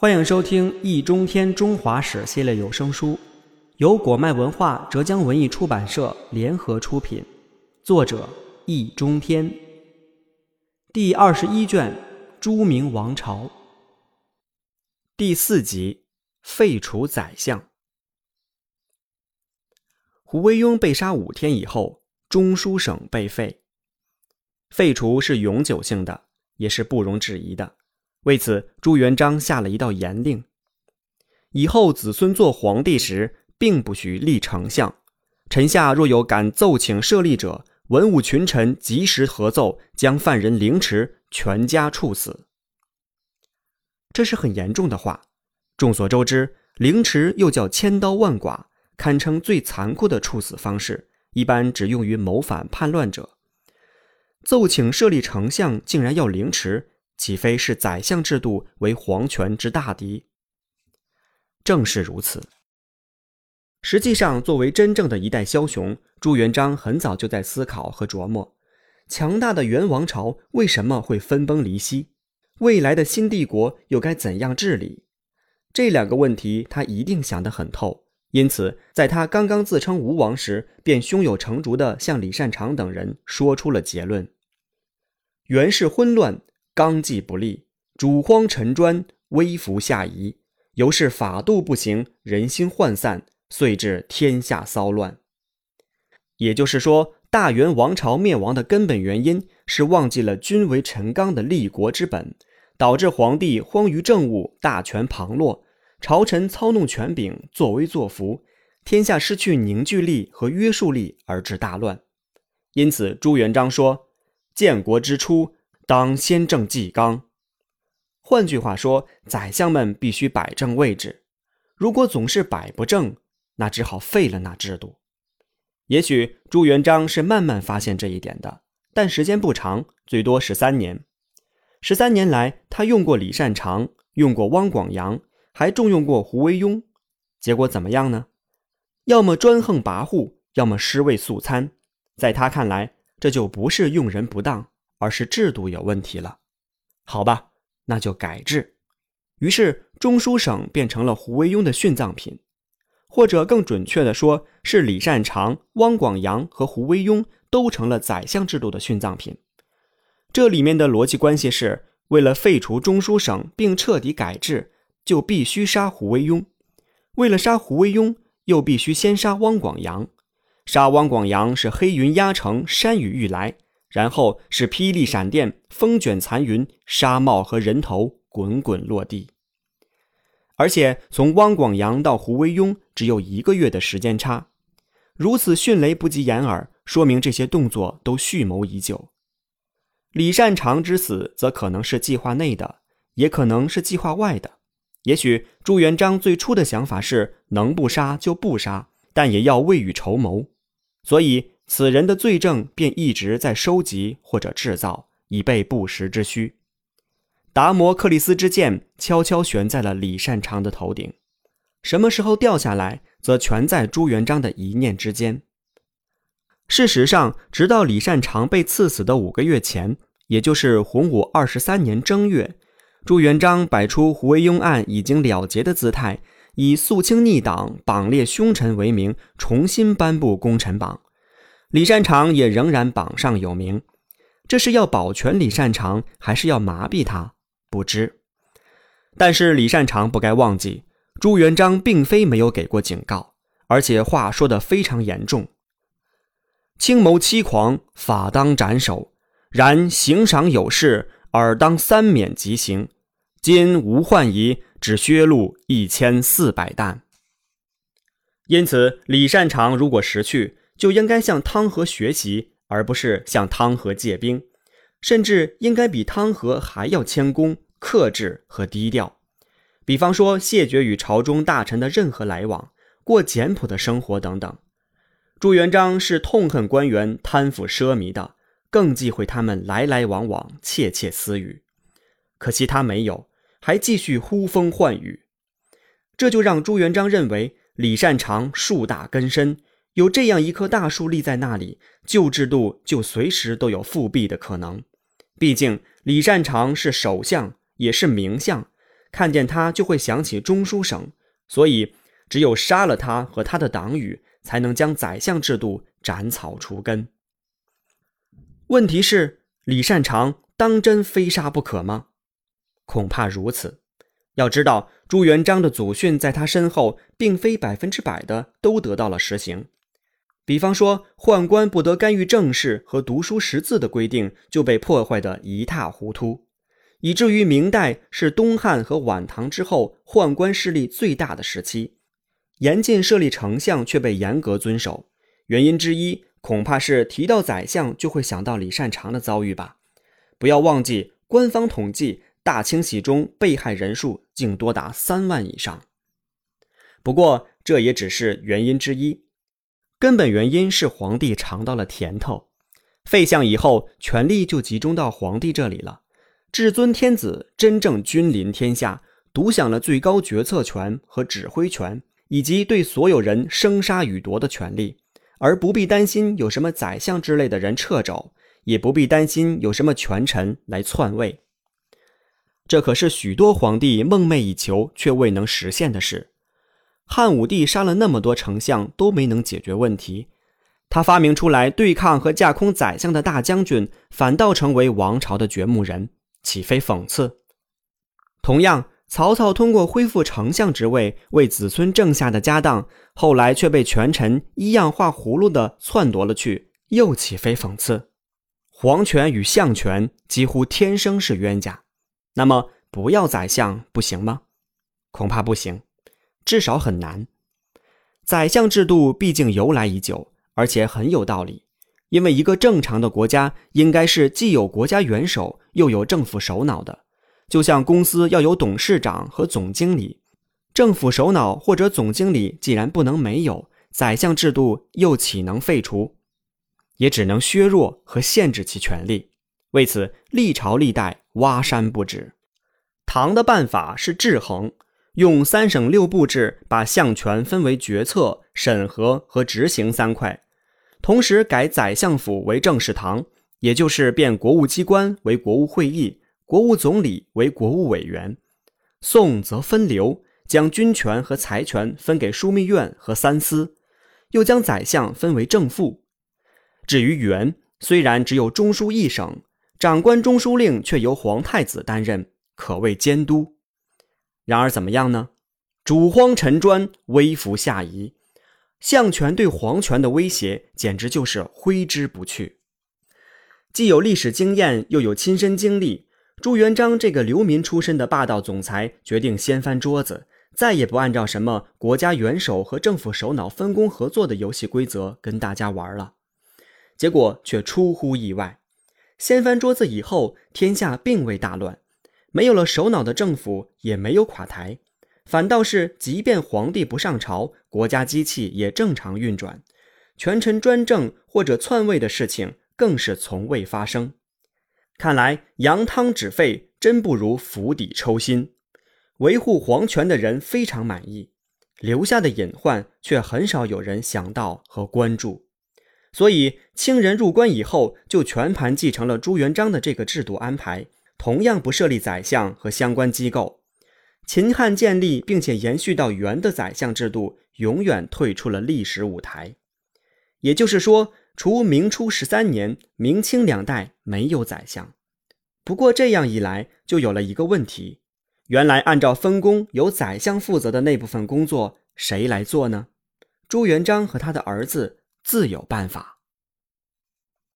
欢迎收听《易中天中华史》系列有声书，由果麦文化、浙江文艺出版社联合出品，作者易中天。第二十一卷《朱明王朝》第四集：废除宰相。胡惟庸被杀五天以后，中书省被废。废除是永久性的，也是不容置疑的。为此，朱元璋下了一道严令：以后子孙做皇帝时，并不许立丞相。臣下若有敢奏请设立者，文武群臣及时合奏，将犯人凌迟，全家处死。这是很严重的话。众所周知，凌迟又叫千刀万剐，堪称最残酷的处死方式，一般只用于谋反叛乱者。奏请设立丞相，竟然要凌迟。岂非是宰相制度为皇权之大敌？正是如此。实际上，作为真正的一代枭雄，朱元璋很早就在思考和琢磨：强大的元王朝为什么会分崩离析？未来的新帝国又该怎样治理？这两个问题，他一定想得很透。因此，在他刚刚自称吴王时，便胸有成竹地向李善长等人说出了结论：元氏混乱。纲纪不立，主荒臣专，威服下移，由是法度不行，人心涣散，遂致天下骚乱。也就是说，大元王朝灭亡的根本原因是忘记了君为臣纲的立国之本，导致皇帝荒于政务，大权旁落，朝臣操弄权柄，作威作福，天下失去凝聚力和约束力，而致大乱。因此，朱元璋说：“建国之初。”当先正纪纲，换句话说，宰相们必须摆正位置。如果总是摆不正，那只好废了那制度。也许朱元璋是慢慢发现这一点的，但时间不长，最多十三年。十三年来，他用过李善长，用过汪广洋，还重用过胡惟庸。结果怎么样呢？要么专横跋扈，要么尸位素餐。在他看来，这就不是用人不当。而是制度有问题了，好吧，那就改制。于是中书省变成了胡惟庸的殉葬品，或者更准确的说，是李善长、汪广洋和胡惟庸都成了宰相制度的殉葬品。这里面的逻辑关系是：为了废除中书省并彻底改制，就必须杀胡惟庸；为了杀胡惟庸，又必须先杀汪广洋。杀汪广洋是黑云压城，山雨欲来。然后是霹雳闪电，风卷残云，沙帽和人头滚滚落地。而且从汪广洋到胡惟庸只有一个月的时间差，如此迅雷不及掩耳，说明这些动作都蓄谋已久。李善长之死则可能是计划内的，也可能是计划外的。也许朱元璋最初的想法是能不杀就不杀，但也要未雨绸缪，所以。此人的罪证便一直在收集或者制造，以备不时之需。达摩克里斯之剑悄悄悬在了李善长的头顶，什么时候掉下来，则全在朱元璋的一念之间。事实上，直到李善长被赐死的五个月前，也就是洪武二十三年正月，朱元璋摆出胡惟庸案已经了结的姿态，以肃清逆党、榜列凶臣为名，重新颁布功臣榜。李善长也仍然榜上有名，这是要保全李善长，还是要麻痹他？不知。但是李善长不该忘记，朱元璋并非没有给过警告，而且话说得非常严重。轻谋欺狂，法当斩首；然行赏有事，尔当三免即刑。今无患矣，只削录一千四百担。因此，李善长如果识趣。就应该向汤和学习，而不是向汤和借兵，甚至应该比汤和还要谦恭、克制和低调。比方说，谢绝与朝中大臣的任何来往，过简朴的生活等等。朱元璋是痛恨官员贪腐奢靡的，更忌讳他们来来往往、窃窃私语。可惜他没有，还继续呼风唤雨，这就让朱元璋认为李善长树大根深。有这样一棵大树立在那里，旧制度就随时都有复辟的可能。毕竟李善长是首相，也是名相，看见他就会想起中书省，所以只有杀了他和他的党羽，才能将宰相制度斩草除根。问题是，李善长当真非杀不可吗？恐怕如此。要知道，朱元璋的祖训在他身后，并非百分之百的都得到了实行。比方说，宦官不得干预政事和读书识字的规定就被破坏得一塌糊涂，以至于明代是东汉和晚唐之后宦官势力最大的时期，严禁设立丞相却被严格遵守。原因之一，恐怕是提到宰相就会想到李善长的遭遇吧。不要忘记，官方统计大清洗中被害人数竟多达三万以上。不过，这也只是原因之一。根本原因是皇帝尝到了甜头，废相以后，权力就集中到皇帝这里了。至尊天子真正君临天下，独享了最高决策权和指挥权，以及对所有人生杀予夺的权利，而不必担心有什么宰相之类的人掣肘，也不必担心有什么权臣来篡位。这可是许多皇帝梦寐以求却未能实现的事。汉武帝杀了那么多丞相都没能解决问题，他发明出来对抗和架空宰相的大将军，反倒成为王朝的掘墓人，岂非讽刺？同样，曹操通过恢复丞相职位为子孙挣下的家当，后来却被权臣一样画葫芦的篡夺了去，又岂非讽刺？皇权与相权几乎天生是冤家，那么不要宰相不行吗？恐怕不行。至少很难。宰相制度毕竟由来已久，而且很有道理。因为一个正常的国家应该是既有国家元首，又有政府首脑的。就像公司要有董事长和总经理，政府首脑或者总经理既然不能没有，宰相制度又岂能废除？也只能削弱和限制其权力。为此，历朝历代挖山不止。唐的办法是制衡。用三省六部制把相权分为决策、审核和执行三块，同时改宰相府为政事堂，也就是变国务机关为国务会议，国务总理为国务委员。宋则分流，将军权和财权分给枢密院和三司，又将宰相分为正副。至于元，虽然只有中书一省，长官中书令却由皇太子担任，可谓监督。然而怎么样呢？主荒臣专，微服下移，相权对皇权的威胁简直就是挥之不去。既有历史经验，又有亲身经历，朱元璋这个流民出身的霸道总裁决定掀翻桌子，再也不按照什么国家元首和政府首脑分工合作的游戏规则跟大家玩了。结果却出乎意外，掀翻桌子以后，天下并未大乱。没有了首脑的政府也没有垮台，反倒是即便皇帝不上朝，国家机器也正常运转，权臣专政或者篡位的事情更是从未发生。看来扬汤止沸真不如釜底抽薪，维护皇权的人非常满意，留下的隐患却很少有人想到和关注。所以清人入关以后，就全盘继承了朱元璋的这个制度安排。同样不设立宰相和相关机构，秦汉建立并且延续到元的宰相制度，永远退出了历史舞台。也就是说，除明初十三年、明清两代没有宰相。不过这样一来，就有了一个问题：原来按照分工由宰相负责的那部分工作，谁来做呢？朱元璋和他的儿子自有办法。